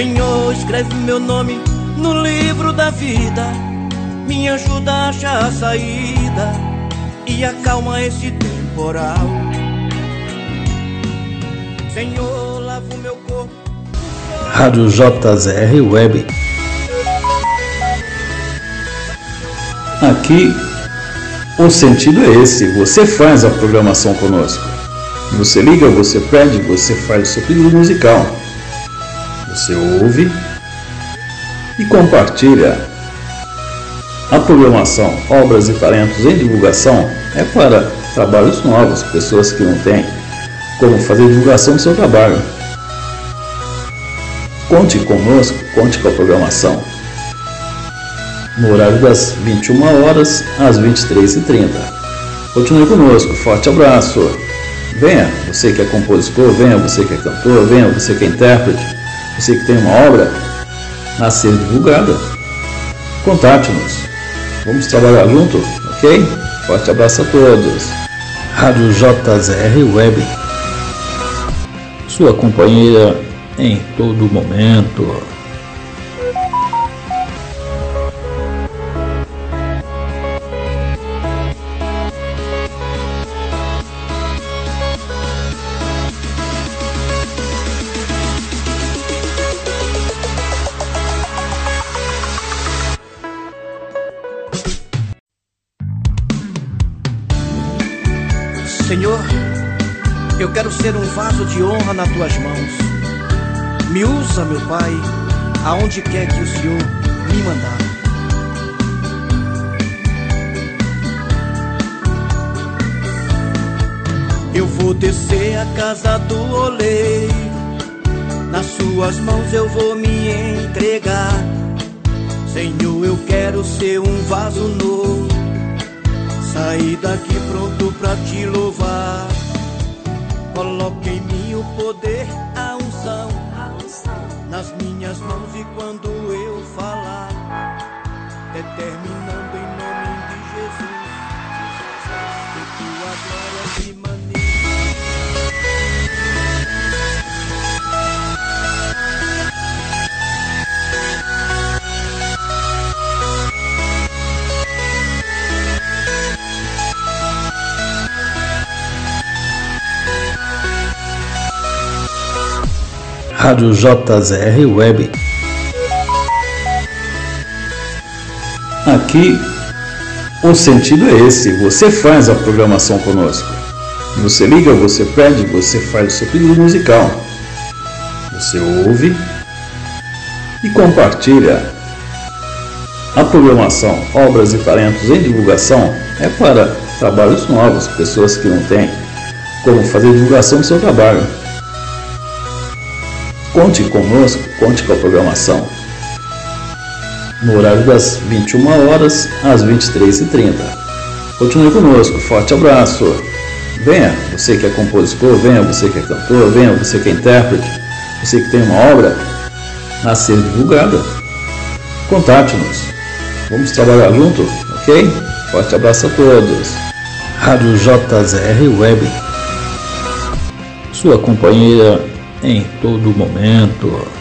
Escreve meu nome no livro da vida. Me ajuda a achar a saída e acalma esse temporal. Senhor, lava o meu corpo. Rádio JZR Web. Aqui o sentido é esse, você faz a programação conosco. Você liga, você pede, você faz o seu pedido musical. Você ouve e compartilha. A programação Obras e Talentos em Divulgação é para trabalhos novos, pessoas que não têm como fazer divulgação do seu trabalho. Conte conosco, conte com a programação no horário das 21 horas às 23h30. Continue conosco, forte abraço. Venha, você que é compositor, venha, você que é cantor, venha, você que é intérprete, você que tem uma obra a ser divulgada. Contate-nos. Vamos trabalhar junto, ok? Forte abraço a todos. Rádio JZR Web. Sua companhia em todo momento. Senhor, eu quero ser um vaso de honra nas tuas mãos. Me usa, meu Pai, aonde quer que o Senhor me mandar. Eu vou descer a casa do oleiro, nas suas mãos eu vou me entregar. Senhor, eu quero ser um vaso novo Saí daqui pronto pra te louvar. Coloque em mim o poder, a unção, nas minhas mãos e quando eu falar, determinando em nome de Jesus, que tua glória me Rádio JZR Web. Aqui o sentido é esse, você faz a programação conosco. Você liga, você pede, você faz o seu pedido musical. Você ouve e compartilha. A programação Obras e Talentos em Divulgação é para trabalhos novos, pessoas que não têm como fazer divulgação do seu trabalho. Conte conosco, conte com a programação. No horário das 21 horas às 23h30. Continue conosco, forte abraço. Venha, você que é compositor, venha, você que é cantor, venha, você que é intérprete, você que tem uma obra a ser divulgada. Contate-nos. Vamos trabalhar junto, ok? Forte abraço a todos. Rádio JZR Web. Sua companhia em todo momento.